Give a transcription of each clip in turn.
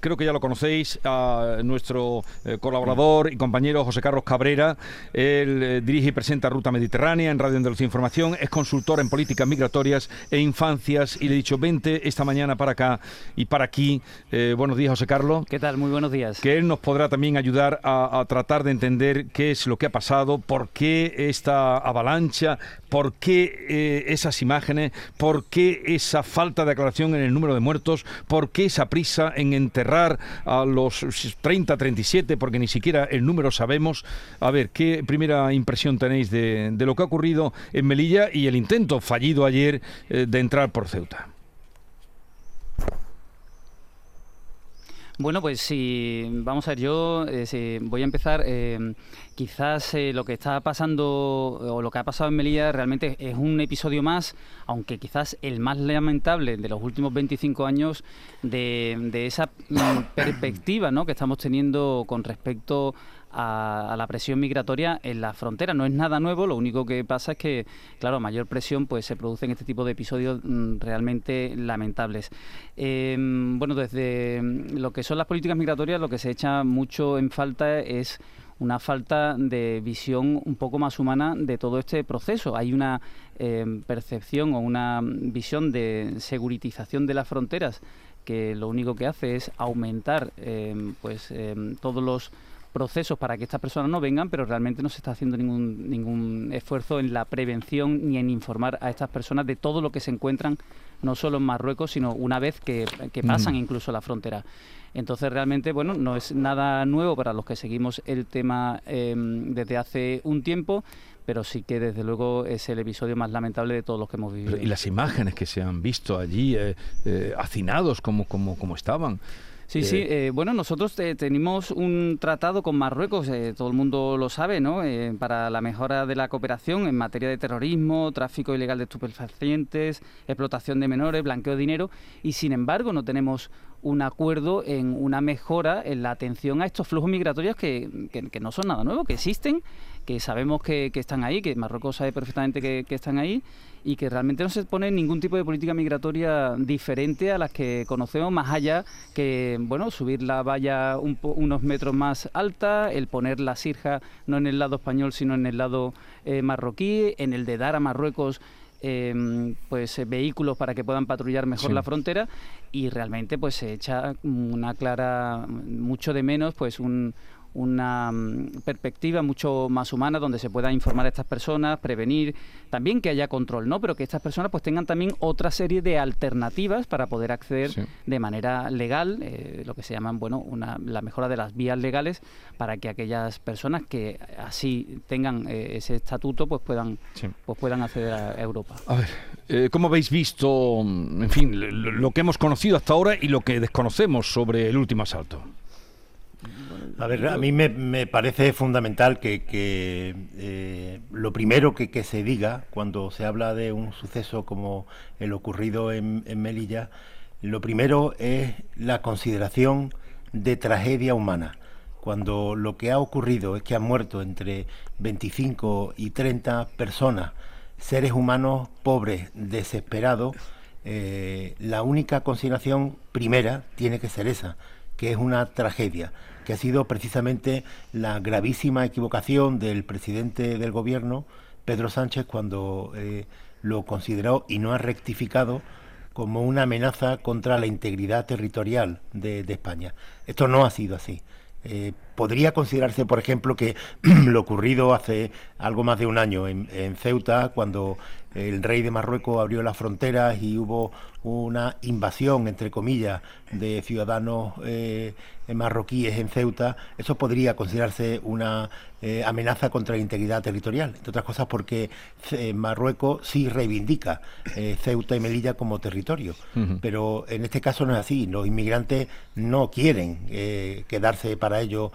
creo que ya lo conocéis, a nuestro eh, colaborador y compañero José Carlos Cabrera. Él eh, dirige y presenta Ruta Mediterránea en Radio Andalucía Información, es consultor en políticas migratorias e infancias y le he dicho, vente esta mañana para acá y para aquí. Eh, buenos días, José Carlos. ¿Qué tal? Muy buenos días. Que él nos podrá también ayudar a, a tratar de entender qué es lo que ha pasado, por qué esta avalancha, por qué esas imágenes, por qué esa falta de aclaración en el número de muertos, por qué esa prisa en enterrar a los 30, 37, porque ni siquiera el número sabemos. A ver, ¿qué primera impresión tenéis de, de lo que ha ocurrido en Melilla y el intento fallido ayer eh, de entrar por Ceuta? Bueno, pues sí, vamos a ver, yo eh, voy a empezar. Eh, quizás eh, lo que está pasando o lo que ha pasado en Melilla realmente es un episodio más, aunque quizás el más lamentable de los últimos 25 años de, de esa mm, perspectiva ¿no? que estamos teniendo con respecto a, la presión migratoria en la frontera. No es nada nuevo, lo único que pasa es que, claro, a mayor presión pues se producen este tipo de episodios mm, realmente lamentables. Em, bueno, desde lo que son las políticas migratorias, lo que se echa mucho en falta es una falta de visión un poco más humana de todo este proceso. Hay una em, percepción o una visión de seguritización de las fronteras que lo único que hace es aumentar em, pues todos los procesos para que estas personas no vengan, pero realmente no se está haciendo ningún, ningún esfuerzo en la prevención ni en informar a estas personas de todo lo que se encuentran, no solo en Marruecos, sino una vez que, pasan mm. incluso la frontera. Entonces realmente, bueno, no es nada nuevo para los que seguimos el tema em, desde hace un tiempo, pero sí que desde luego es el episodio más lamentable de todos los que hemos vivido. y las imágenes que se han visto allí, eh, eh, hacinados como, como, como estaban. Sí, sí. Eh, bueno, nosotros eh, tenemos un tratado con Marruecos, eh, todo el mundo lo sabe, ¿no? para la mejora de la cooperación en materia de terrorismo, tráfico ilegal de estupefacientes, explotación de menores, blanqueo de dinero, y sin embargo no tenemos un acuerdo en una mejora en la atención a estos flujos migratorios que, que, no son nada nuevo, que existen, que sabemos que, que están ahí, que Marruecos sabe perfectamente que, están ahí y que realmente no se pone ningún tipo de política migratoria diferente a las que conocemos, más allá que, bueno, subir la valla unos metros más alta, el poner la sirja no en el lado español, sino en el lado eh, marroquí, en el de dar a Marruecos Em, pues eh, vehículos para que puedan patrullar mejor la frontera y realmente pues se echa una clara mucho de menos pues un, una mm, perspectiva mucho más humana donde se pueda informar a estas personas, prevenir, también que haya control, ¿no? Pero que estas personas pues tengan también otra serie de alternativas para poder acceder de manera legal, eh, lo que se llaman, bueno, una, la mejora de las vías legales para que aquellas personas que así tengan eh, ese estatuto pues puedan, pues puedan acceder a Europa. A ver, eh, ¿cómo habéis visto, en fin, lo que hemos conocido hasta ahora y lo que desconocemos sobre el último asalto? A ver, a mí me, parece fundamental que, eh, lo primero que, se diga cuando se habla de un suceso como el ocurrido en, Melilla, lo primero es la consideración de tragedia humana. Cuando lo que ha ocurrido es que han muerto entre 25 y 30 personas, seres humanos pobres, desesperados, eh, la única consideración primera tiene que ser esa, que es una tragedia que ha sido precisamente la gravísima equivocación del presidente del gobierno, Pedro Sánchez, cuando eh, lo consideró y no ha rectificado como una amenaza contra la integridad territorial de, España. Esto no ha sido así. Eh, podría considerarse, por ejemplo, que lo ocurrido hace algo más de un año en, en, Ceuta, cuando el rey de Marruecos abrió las fronteras y hubo una invasión, entre comillas, de ciudadanos eh, marroquíes en Ceuta, eso podría considerarse una eh, amenaza contra la integridad territorial, entre otras cosas porque eh, Marruecos sí reivindica Ceuta y Melilla como territorio, pero en este caso no es así, los inmigrantes no quieren quedarse para ellos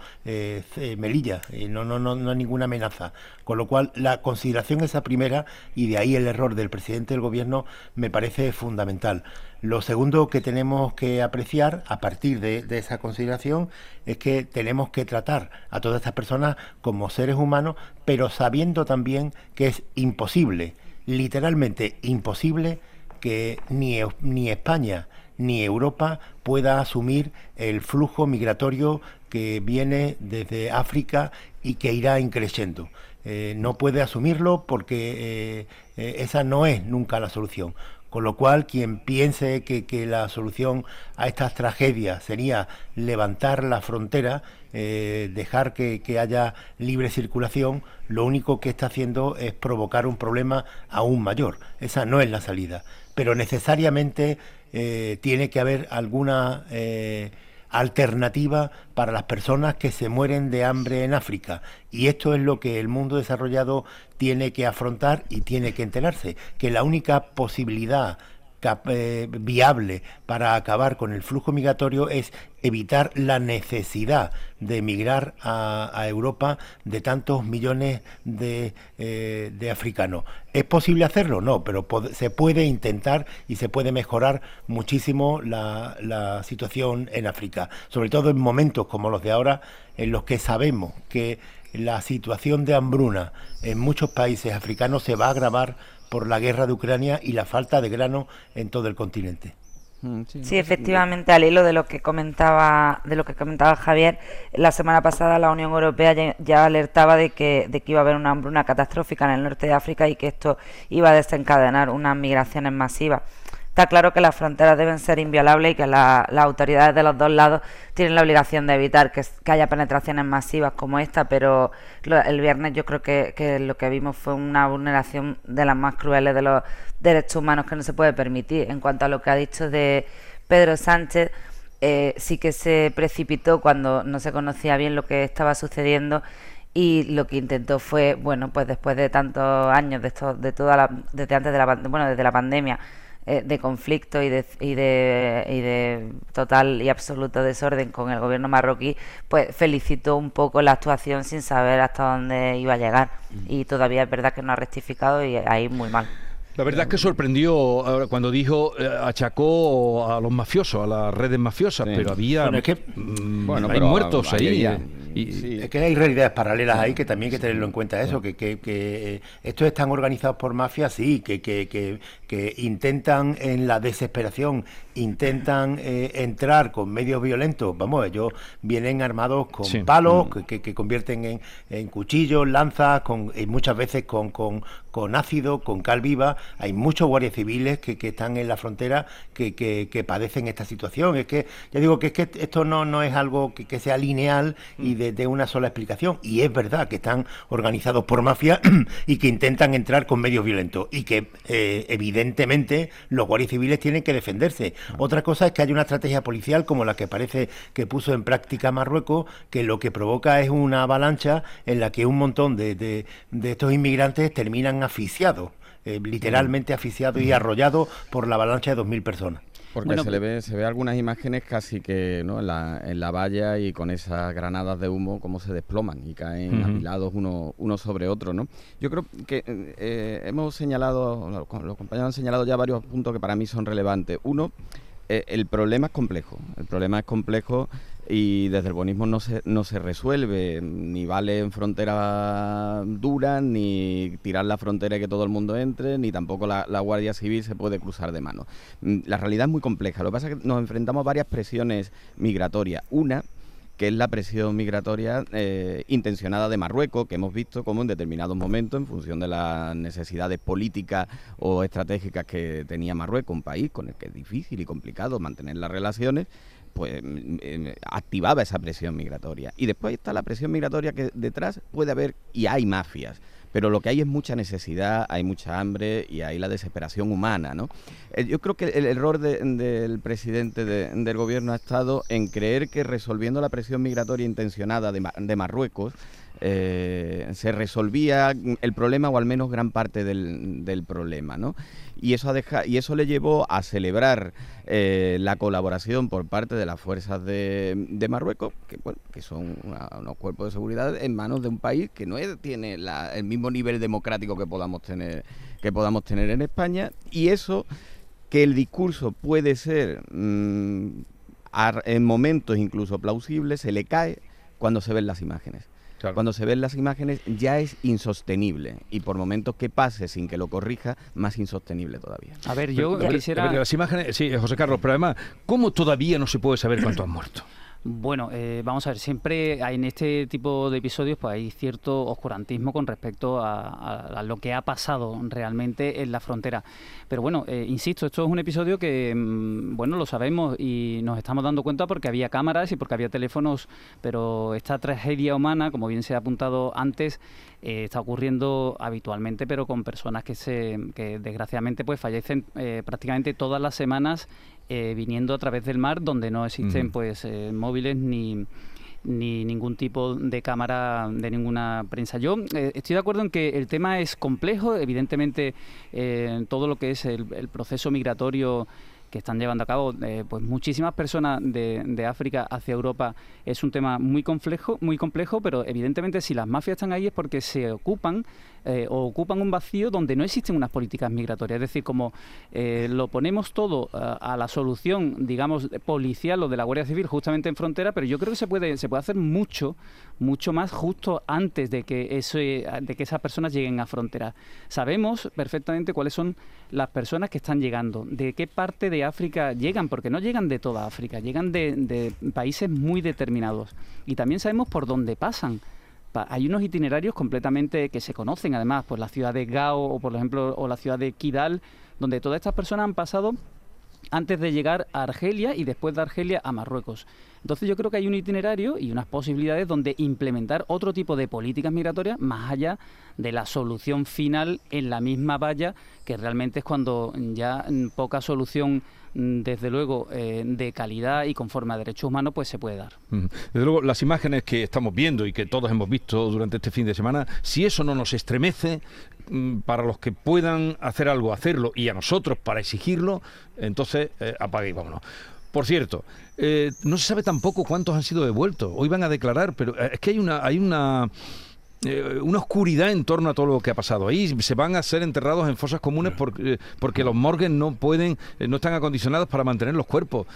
Melilla, no, no, no, no hay ninguna amenaza, con lo cual la consideración esa primera y de ahí el error del presidente del gobierno me parece fundamental. Lo segundo que tenemos que apreciar a partir de, esa consideración es que tenemos que tratar a todas estas personas como seres humanos, pero sabiendo también que es imposible, literalmente imposible, que ni, ni España ni Europa pueda asumir el flujo migratorio que viene desde África y que irá increciendo. Eh, no puede asumirlo porque eh, esa no es nunca la solución. Con lo cual, quien piense que, la solución a estas tragedias sería levantar la frontera, eh, dejar que, haya libre circulación, lo único que está haciendo es provocar un problema aún mayor. Esa no es la salida. Pero necesariamente eh, tiene que haber alguna eh, alternativa para las personas que se mueren de hambre en África. Y esto es lo que el mundo desarrollado tiene que afrontar y tiene que enterarse, que la única posibilidad eh, viable para acabar con el flujo migratorio es evitar la necesidad de emigrar a, Europa de tantos millones de, eh, africanos. ¿Es posible hacerlo? No, pero se puede intentar y se puede mejorar muchísimo la, la situación en África, sobre todo en momentos como los de ahora, en los que sabemos que la situación de hambruna en muchos países africanos se va a agravar por la guerra de Ucrania y la falta de grano en todo el continente. Mm, sí, efectivamente, al hilo de lo que comentaba, de lo que comentaba Javier, la semana pasada la Unión Europea ya, alertaba de que, de que iba a haber una hambruna catastrófica en el norte de África y que esto iba a desencadenar unas migraciones masivas. Está claro que las fronteras deben ser inviolables y que las autoridades de los dos lados tienen la obligación de evitar que, haya penetraciones masivas como esta, pero el viernes yo creo que, lo que vimos fue una vulneración de las más crueles de los derechos humanos que no se puede permitir. En cuanto a lo que ha dicho de Pedro Sánchez, eh, sí que se precipitó cuando no se conocía bien lo que estaba sucediendo y lo que intentó fue, bueno, pues después de tantos años de esto, de toda la, desde antes de la, bueno, desde la pandemia, eh, de conflicto y de, y, de, y de total y absoluto desorden con el gobierno marroquí, pues felicitó un poco la actuación sin saber hasta dónde iba a llegar. Y todavía es verdad que no ha rectificado y ahí muy mal. La verdad es que sorprendió cuando dijo, eh, achacó a los mafiosos, a las redes mafiosas, pero había bueno, que, mm, hay muertos ahí. Y, Es que hay realidades paralelas ahí que también hay que tenerlo en cuenta eso, que, que, que estos están organizados por mafias, sí, que, que, que, intentan en la desesperación, intentan eh, entrar con medios violentos, vamos, ellos vienen armados con palos, mm. que, convierten en, en, cuchillos, lanzas, con, y muchas veces con, con, con ácido, con cal viva, hay muchos guardias civiles que, que están en la frontera que, que, padecen esta situación. Es que, ya digo que es que esto no, no es algo que, sea lineal y mm. de, una sola explicación. Y es verdad que están organizados por mafia y que intentan entrar con medios violentos y que eh, evidentemente los guardias civiles tienen que defenderse. Otra cosa es que hay una estrategia policial como la que parece que puso en práctica Marruecos, que lo que provoca es una avalancha en la que un montón de, de, de estos inmigrantes terminan asfixiados. Eh, literalmente asfixiado y arrollado por la avalancha de 2.000 personas. Porque se le ve, se ve algunas imágenes casi que ¿no? en, la, en la valla y con esas granadas de humo como se desploman y caen apilados uno, uno sobre otro, ¿no? Yo creo que eh, hemos señalado, los compañeros han señalado ya varios puntos que para mí son relevantes. Uno, eh, el problema es complejo. El problema es complejo y desde el bonismo no se, no se resuelve, ni vale en frontera dura, ni tirar la frontera y que todo el mundo entre, ni tampoco la, Guardia Civil se puede cruzar de mano. Mm, la realidad es muy compleja, lo que pasa es que nos enfrentamos a varias presiones migratorias. Una, que es la presión migratoria eh, intencionada de Marruecos, que hemos visto como en determinados momentos, en función de las necesidades políticas o estratégicas que tenía Marruecos, un país con el que es difícil y complicado mantener las relaciones, pues activaba esa presión migratoria. Y después está la presión migratoria que detrás puede haber, y hay mafias, pero lo que hay es mucha necesidad, hay mucha hambre y hay la desesperación humana, ¿no? Eh, yo creo que el error del presidente del gobierno ha estado en creer que resolviendo la presión migratoria intencionada de, Marruecos, eh, se resolvía el problema o al menos gran parte del, problema, ¿no? y eso, y eso le llevó a celebrar eh, la colaboración por parte de las fuerzas de, Marruecos, que, bueno, que son unos cuerpos de seguridad en manos de un país que no tiene el mismo nivel democrático que podamos tener que podamos tener en España y eso que el discurso puede ser mm, en momentos incluso plausible se le cae cuando se ven las imágenes Cuando se ven las imágenes ya es insostenible y por momentos que pase sin que lo corrija, más insostenible todavía. A ver, yo quisiera... Las imágenes, sí, José Carlos, pero además, ¿cómo todavía no se puede saber cuántos han muerto? Bueno, eh, vamos a ver, siempre en este tipo de episodios pues hay cierto oscurantismo con respecto a, lo que ha pasado realmente en la frontera. Pero bueno, eh, insisto, esto es un episodio que, mm, bueno, lo sabemos y nos estamos dando cuenta porque había cámaras y porque había teléfonos, pero esta tragedia humana, como bien se ha apuntado antes, eh, está ocurriendo habitualmente, pero con personas que, se, que desgraciadamente pues fallecen prácticamente todas las semanas eh, viniendo a través del mar donde no existen pues eh, móviles ni ni ningún tipo de cámara de ninguna prensa. Yo eh, estoy de acuerdo en que el tema es complejo, evidentemente todo lo que es el, proceso migratorio que están llevando a cabo pues muchísimas personas de, de, África hacia Europa es un tema muy complejo, muy complejo, pero evidentemente si las mafias están ahí es porque se ocupan eh, ocupan un vacío donde no existen unas políticas migratorias. Es decir, como eh, lo ponemos todo eh, a la solución, digamos, policial o de la Guardia Civil justamente en frontera, pero yo creo que se puede, se puede hacer mucho, mucho más justo antes de que, ese, de que esas personas lleguen a frontera. Sabemos perfectamente cuáles son las personas que están llegando, de qué parte de África llegan, porque no llegan de toda África, llegan de países muy determinados. Y también sabemos por dónde pasan hay unos itinerarios completamente que se conocen además, pues la ciudad de Gao o por ejemplo o la ciudad de Kidal, donde todas estas personas han pasado antes de llegar a Argelia y después de Argelia a Marruecos. Entonces yo creo que hay un itinerario y unas posibilidades donde implementar otro tipo de políticas migratorias más allá de la solución final en la misma valla, que realmente es cuando ya poca solución Mm, desde luego, eh, de calidad y conforme a derechos humanos, pues se puede dar. Desde luego, las imágenes que estamos viendo y que todos hemos visto durante este fin de semana, si eso no nos estremece, mm, para los que puedan hacer algo, hacerlo, y a nosotros para exigirlo, entonces eh, apague y vámonos. Por cierto, eh, no se sabe tampoco cuántos han sido devueltos. Hoy van a declarar, pero es que hay una, hay una eh, una oscuridad en torno a todo lo que ha pasado ahí. Se van a ser enterrados en fosas comunes porque, porque los morgues no pueden, eh, no están acondicionados para mantener los cuerpos.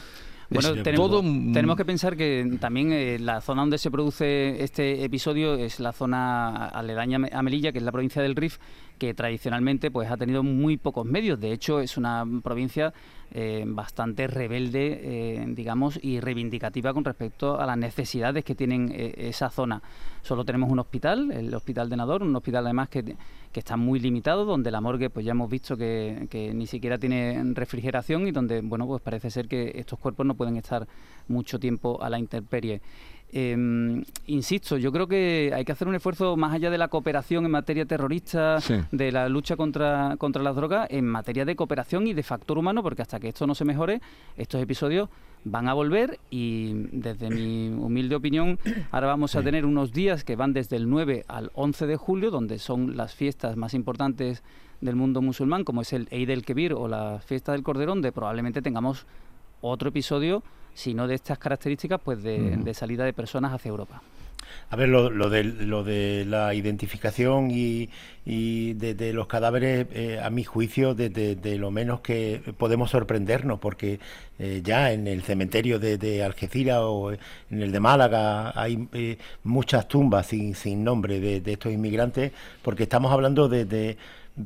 Bueno, tenemos, tenemos, que pensar que también eh, la zona donde se produce este episodio es la zona aledaña a Melilla, que es la provincia del Rif, que tradicionalmente pues ha tenido muy pocos medios. De hecho, es una provincia eh, bastante rebelde, eh, digamos, y reivindicativa con respecto a las necesidades que tienen eh, esa zona. Solo tenemos un hospital, el Hospital de Nador, un hospital además que, que está muy limitado, donde la morgue pues ya hemos visto que, que, ni siquiera tiene refrigeración y donde, bueno, pues parece ser que estos cuerpos no pueden estar mucho tiempo a la intemperie. Eh, insisto, yo creo que hay que hacer un esfuerzo más allá de la cooperación en materia terrorista, de la lucha contra, contra las drogas, en materia de cooperación y de factor humano, porque hasta que esto no se mejore, estos episodios van a volver y desde mi humilde opinión, ahora vamos a tener unos días que van desde el 9 al 11 de julio, donde son las fiestas más importantes del mundo musulmán, como es el Eid el-Kebir o la fiesta del Cordero, donde probablemente tengamos otro episodio sino de estas características pues de, salida de personas hacia Europa. A ver, lo, de, lo de la identificación y, de, los cadáveres, eh, a mi juicio, de, lo menos que podemos sorprendernos, porque eh, ya en el cementerio de, Algeciras o en el de Málaga hay eh, muchas tumbas sin, sin nombre de, estos inmigrantes, porque estamos hablando de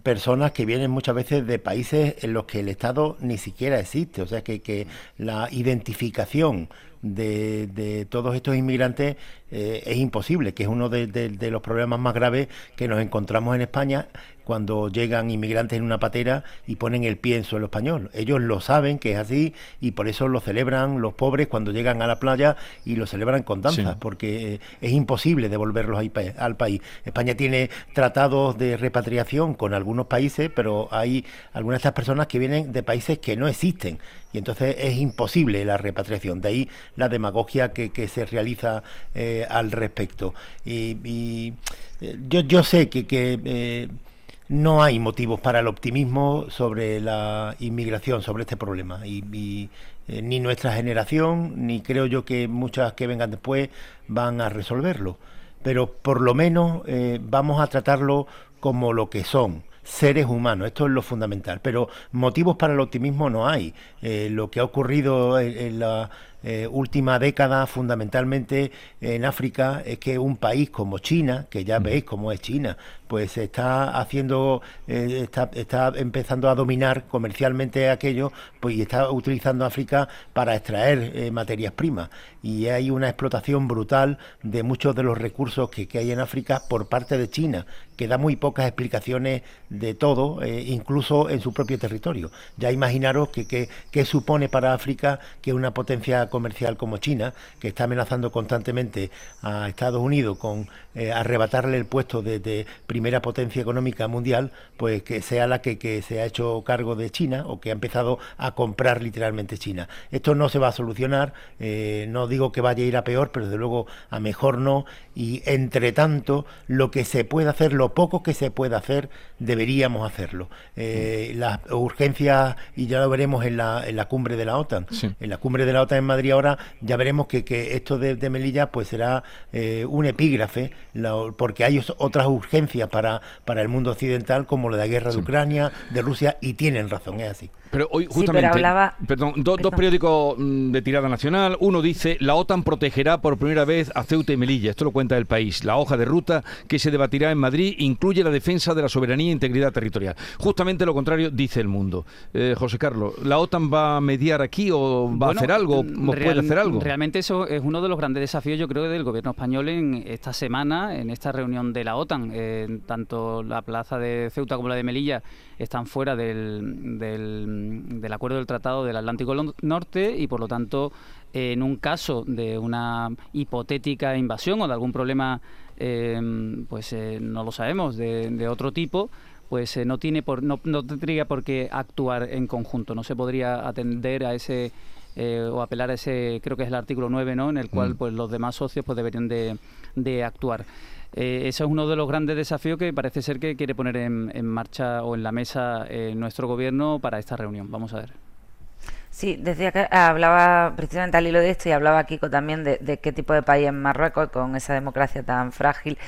personas que vienen muchas veces de países en los que el Estado ni siquiera existe. O sea que, que la identificación de, de todos estos inmigrantes eh, es imposible, que es uno de, los problemas más graves que nos encontramos en España cuando llegan inmigrantes en una patera y ponen el pie en suelo español. Ellos lo saben que es así y por eso lo celebran los pobres cuando llegan a la playa y lo celebran con danzas, porque eh, es imposible devolverlos al país. España tiene tratados de repatriación con algunos países, pero hay algunas de estas personas que vienen de países que no existen y entonces es imposible la repatriación. De ahí la demagogia que, se realiza eh, al respecto. Y, eh, yo, yo, sé que, que eh, no hay motivos para el optimismo sobre la inmigración, sobre este problema. Y, ni nuestra generación, ni creo yo que muchas que vengan después van a resolverlo. Pero por lo menos vamos a tratarlo como lo que son seres humanos. Esto es lo fundamental. Pero motivos para el optimismo no hay. Eh, lo que ha ocurrido en, la, eh, última década fundamentalmente en África es que un país como China, que ya veis cómo es China, pues está haciendo, eh, está, está, empezando a dominar comercialmente aquello, pues y está utilizando África para extraer eh, materias primas. Y hay una explotación brutal de muchos de los recursos que, que, hay en África por parte de China, que da muy pocas explicaciones de todo, eh, incluso en su propio territorio. Ya imaginaros que, que, supone para África que una potencia comercial como China, que está amenazando constantemente a Estados Unidos con arrebatarle el puesto de, primera potencia económica mundial, pues que sea la que, que, se ha hecho cargo de China o que ha empezado a comprar literalmente China. Esto no se va a solucionar, eh, no digo que vaya a ir a peor, pero desde luego a mejor no. Y entre tanto, lo que se puede hacer, lo poco que se puede hacer, deberíamos hacerlo. Eh, las urgencias, y ya lo veremos en la, en la cumbre de la OTAN, en la cumbre de la OTAN en Madrid ahora, ya veremos que, que esto de, de, Melilla pues será eh, un epígrafe, la, porque hay otras urgencias para, para el mundo occidental, como la de guerra de Ucrania, de Rusia, y tienen razón, es así. Pero hoy justamente, perdón, dos periódicos mm, de tirada nacional. Uno dice, la OTAN protegerá por primera vez a Ceuta y Melilla. Esto lo cuenta el país. La hoja de ruta que se debatirá en Madrid incluye la defensa de la soberanía e integridad territorial. Justamente lo contrario dice el mundo. Eh, José Carlos, ¿la OTAN va a mediar aquí o va a hacer algo? ¿O puede hacer algo? Realmente eso es uno de los grandes desafíos, yo creo, del gobierno español en esta semana, en esta reunión de la OTAN. tanto la plaza de Ceuta como la de Melilla están fuera del, del, acuerdo del Tratado del Atlántico Norte y por lo tanto en un caso de una hipotética invasión o de algún problema, em, pues eh, no lo sabemos, de, otro tipo, pues eh, no tiene por, no, no, tendría por qué actuar en conjunto, no se podría atender a ese eh, o apelar a ese, creo que es el artículo 9, ¿no? en el cual mm. pues los demás socios pues deberían de, de actuar. Eh, eso es uno de los grandes desafíos que parece ser que quiere poner en, marcha o en la mesa eh, nuestro gobierno para esta reunión. Vamos a ver. Sí, decía que hablaba precisamente al hilo de esto y hablaba Kiko también de, qué tipo de país es Marruecos con esa democracia tan frágil.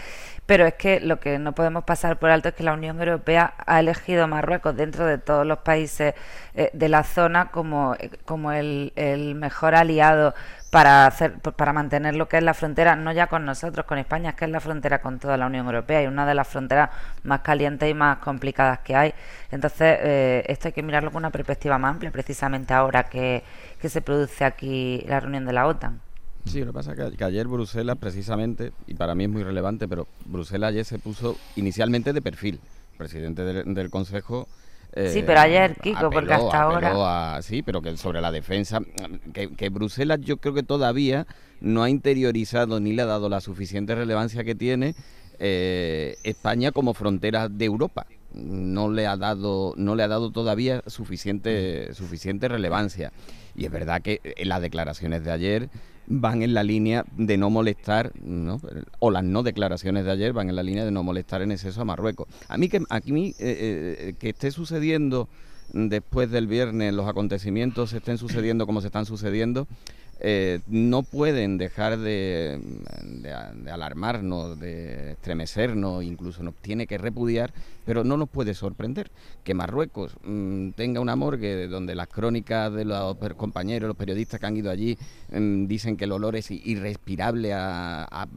Pero es que lo que no podemos pasar por alto es que la Unión Europea ha elegido Marruecos dentro de todos los países eh, de la zona como, como el, el mejor aliado para hacer para mantener lo que es la frontera no ya con nosotros con España es que es la frontera con toda la Unión Europea y una de las fronteras más calientes y más complicadas que hay. Entonces eh, esto hay que mirarlo con una perspectiva más amplia precisamente ahora que, que se produce aquí la reunión de la OTAN Sí, lo que pasa es que, ayer Bruselas, precisamente, y para mí es muy relevante, pero Bruselas ayer se puso inicialmente de perfil. El presidente del Consejo sí, pero ayer, Kiko, porque hasta ahora... sí, pero que sobre la defensa, que, Bruselas yo creo que todavía no ha interiorizado ni le ha dado la suficiente relevancia que tiene eh, España como frontera de Europa. No le ha dado, no le ha dado todavía suficiente, suficiente relevancia. Y es verdad que en las declaraciones de ayer van en la línea de no molestar, ¿no? o las no declaraciones de ayer van en la línea de no molestar en exceso a Marruecos. A mí que, aquí, eh, eh, que esté sucediendo después del viernes, los acontecimientos estén sucediendo como se están sucediendo, eh, no pueden dejar de, alarmarnos, de estremecernos, incluso nos tiene que repudiar, pero no nos puede sorprender que Marruecos mm, tenga una morgue donde las crónicas de los compañeros, los periodistas que han ido allí, mm, dicen que el olor es irrespirable a,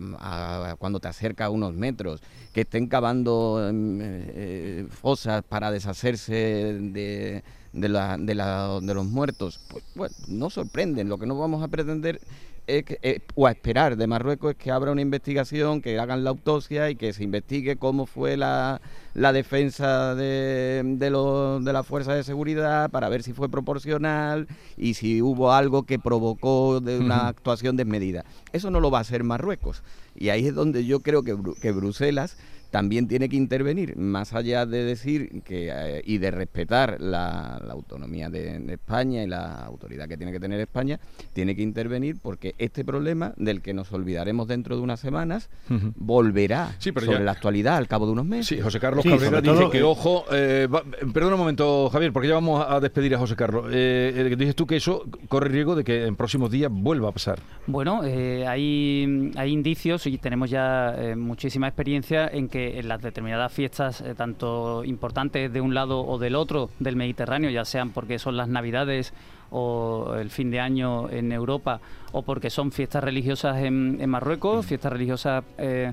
cuando te acercas a unos metros, que estén cavando mm, eh, fosas para deshacerse de de, la, de, la, de los muertos, pues bueno, no sorprenden. Lo que no vamos a pretender es que, eh, o a esperar de Marruecos es que abra una investigación, que hagan la autopsia y que se investigue cómo fue la, la defensa de, de, lo, de la fuerza de seguridad para ver si fue proporcional y si hubo algo que provocó de una actuación desmedida. Eso no lo va a hacer Marruecos. Y ahí es donde yo creo que, que Bruselas también tiene que intervenir, más allá de decir que eh, y de respetar la, autonomía de, España y la autoridad que tiene que tener España, tiene que intervenir porque este problema, del que nos olvidaremos dentro de unas semanas, volverá sobre la actualidad al cabo de unos meses. Sí, José Carlos Cabrera dice que, ojo, eh, perdona un momento, Javier, porque ya vamos a despedir a José Carlos. Eh, dices tú que eso corre riesgo de que en próximos días vuelva a pasar. Bueno, hay, hay indicios y tenemos ya muchísima experiencia en que que en las determinadas fiestas, eh, tanto importantes de un lado o del otro del Mediterráneo, ya sean porque son las Navidades o el fin de año en Europa, o porque son fiestas religiosas en, Marruecos, fiestas religiosas eh,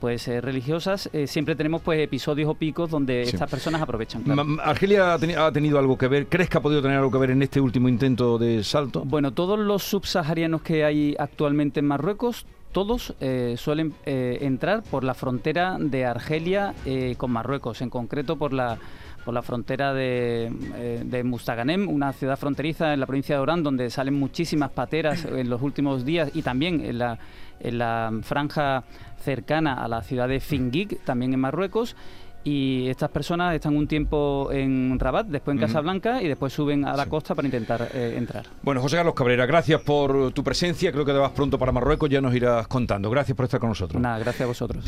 pues eh, religiosas, eh, siempre tenemos pues episodios o picos donde estas personas aprovechan. ¿Argelia ha, tenido algo que ver? ¿Crees que ha podido tener algo que ver en este último intento de salto? Bueno, todos los subsaharianos que hay actualmente en Marruecos, todos eh, suelen entrar por la frontera de Argelia con Marruecos, en concreto por la por la frontera de, de, Mustaganem, una ciudad fronteriza en la provincia de Orán, donde salen muchísimas pateras en los últimos días y también en la, en la franja cercana a la ciudad de Fingik, también en Marruecos. Y estas personas están un tiempo en Rabat, después en Casablanca y después suben a la costa para intentar eh, entrar. Bueno, José Carlos Cabrera, gracias por tu presencia. Creo que te vas pronto para Marruecos, ya nos irás contando. Gracias por estar con nosotros. Nada, gracias a vosotros.